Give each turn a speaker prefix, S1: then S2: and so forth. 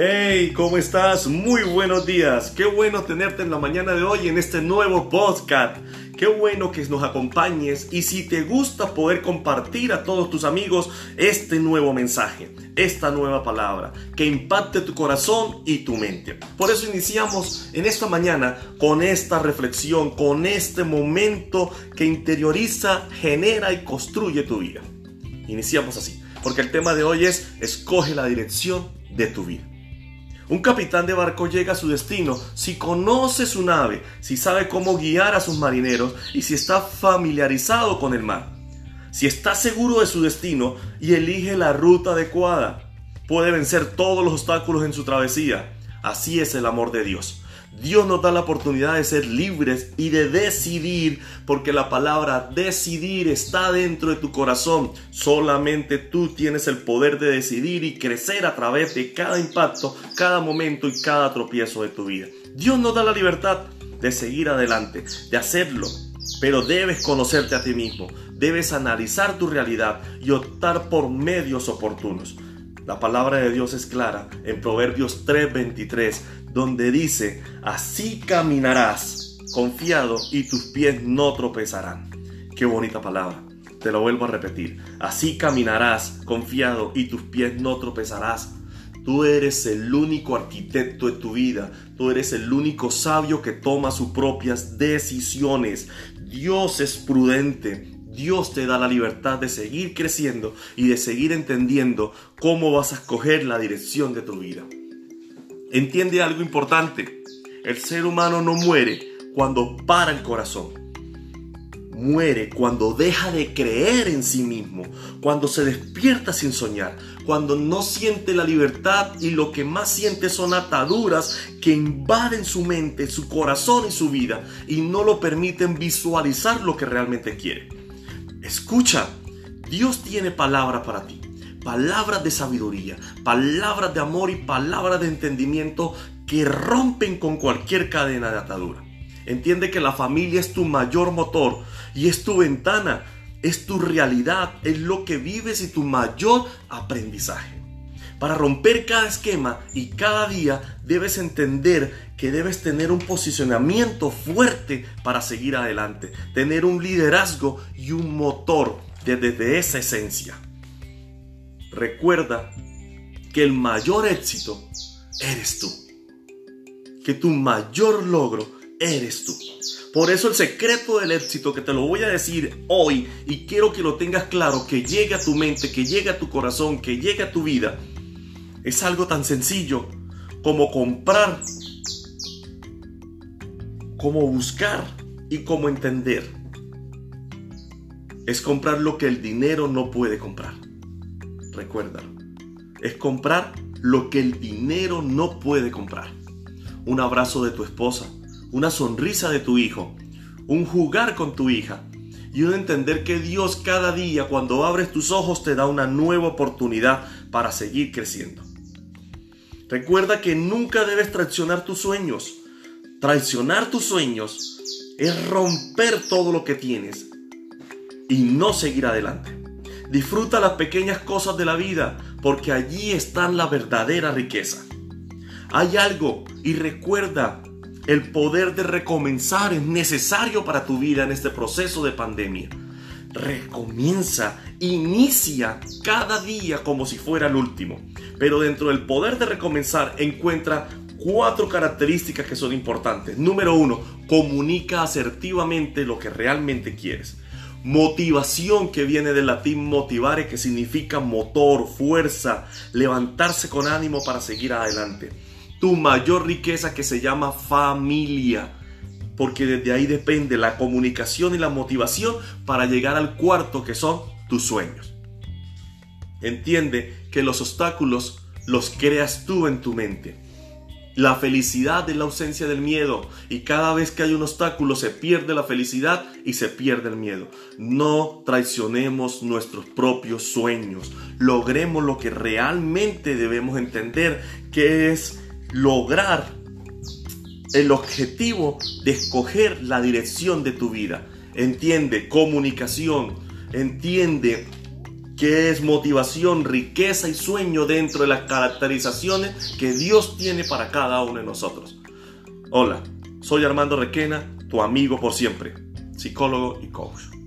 S1: Hey, ¿cómo estás? Muy buenos días. Qué bueno tenerte en la mañana de hoy en este nuevo podcast. Qué bueno que nos acompañes y si te gusta poder compartir a todos tus amigos este nuevo mensaje, esta nueva palabra que impacte tu corazón y tu mente. Por eso iniciamos en esta mañana con esta reflexión, con este momento que interioriza, genera y construye tu vida. Iniciamos así, porque el tema de hoy es escoge la dirección de tu vida. Un capitán de barco llega a su destino si conoce su nave, si sabe cómo guiar a sus marineros y si está familiarizado con el mar. Si está seguro de su destino y elige la ruta adecuada, puede vencer todos los obstáculos en su travesía. Así es el amor de Dios. Dios nos da la oportunidad de ser libres y de decidir, porque la palabra decidir está dentro de tu corazón. Solamente tú tienes el poder de decidir y crecer a través de cada impacto, cada momento y cada tropiezo de tu vida. Dios nos da la libertad de seguir adelante, de hacerlo, pero debes conocerte a ti mismo, debes analizar tu realidad y optar por medios oportunos. La palabra de Dios es clara en Proverbios 3:23, donde dice, así caminarás confiado y tus pies no tropezarán. Qué bonita palabra. Te lo vuelvo a repetir. Así caminarás confiado y tus pies no tropezarás. Tú eres el único arquitecto de tu vida. Tú eres el único sabio que toma sus propias decisiones. Dios es prudente. Dios te da la libertad de seguir creciendo y de seguir entendiendo cómo vas a escoger la dirección de tu vida. Entiende algo importante. El ser humano no muere cuando para el corazón. Muere cuando deja de creer en sí mismo, cuando se despierta sin soñar, cuando no siente la libertad y lo que más siente son ataduras que invaden su mente, su corazón y su vida y no lo permiten visualizar lo que realmente quiere. Escucha, Dios tiene palabra para ti. Palabras de sabiduría, palabras de amor y palabras de entendimiento que rompen con cualquier cadena de atadura. Entiende que la familia es tu mayor motor y es tu ventana, es tu realidad, es lo que vives y tu mayor aprendizaje. Para romper cada esquema y cada día debes entender que debes tener un posicionamiento fuerte para seguir adelante, tener un liderazgo y un motor desde esa esencia. Recuerda que el mayor éxito eres tú, que tu mayor logro eres tú. Por eso el secreto del éxito que te lo voy a decir hoy y quiero que lo tengas claro, que llegue a tu mente, que llegue a tu corazón, que llegue a tu vida, es algo tan sencillo como comprar, como buscar y como entender. Es comprar lo que el dinero no puede comprar. Recuérdalo. Es comprar lo que el dinero no puede comprar. Un abrazo de tu esposa, una sonrisa de tu hijo, un jugar con tu hija y un entender que Dios cada día cuando abres tus ojos te da una nueva oportunidad para seguir creciendo. Recuerda que nunca debes traicionar tus sueños. Traicionar tus sueños es romper todo lo que tienes y no seguir adelante. Disfruta las pequeñas cosas de la vida porque allí está la verdadera riqueza. Hay algo y recuerda, el poder de recomenzar es necesario para tu vida en este proceso de pandemia. Recomienza, inicia cada día como si fuera el último. Pero dentro del poder de recomenzar encuentra cuatro características que son importantes. Número uno, comunica asertivamente lo que realmente quieres. Motivación que viene del latín motivare, que significa motor, fuerza, levantarse con ánimo para seguir adelante. Tu mayor riqueza que se llama familia, porque desde ahí depende la comunicación y la motivación para llegar al cuarto que son tus sueños. Entiende que los obstáculos los creas tú en tu mente. La felicidad es la ausencia del miedo y cada vez que hay un obstáculo se pierde la felicidad y se pierde el miedo. No traicionemos nuestros propios sueños. Logremos lo que realmente debemos entender, que es lograr el objetivo de escoger la dirección de tu vida. Entiende comunicación, entiende qué es motivación, riqueza y sueño dentro de las caracterizaciones que Dios tiene para cada uno de nosotros. Hola, soy Armando Requena, tu amigo por siempre, psicólogo y coach.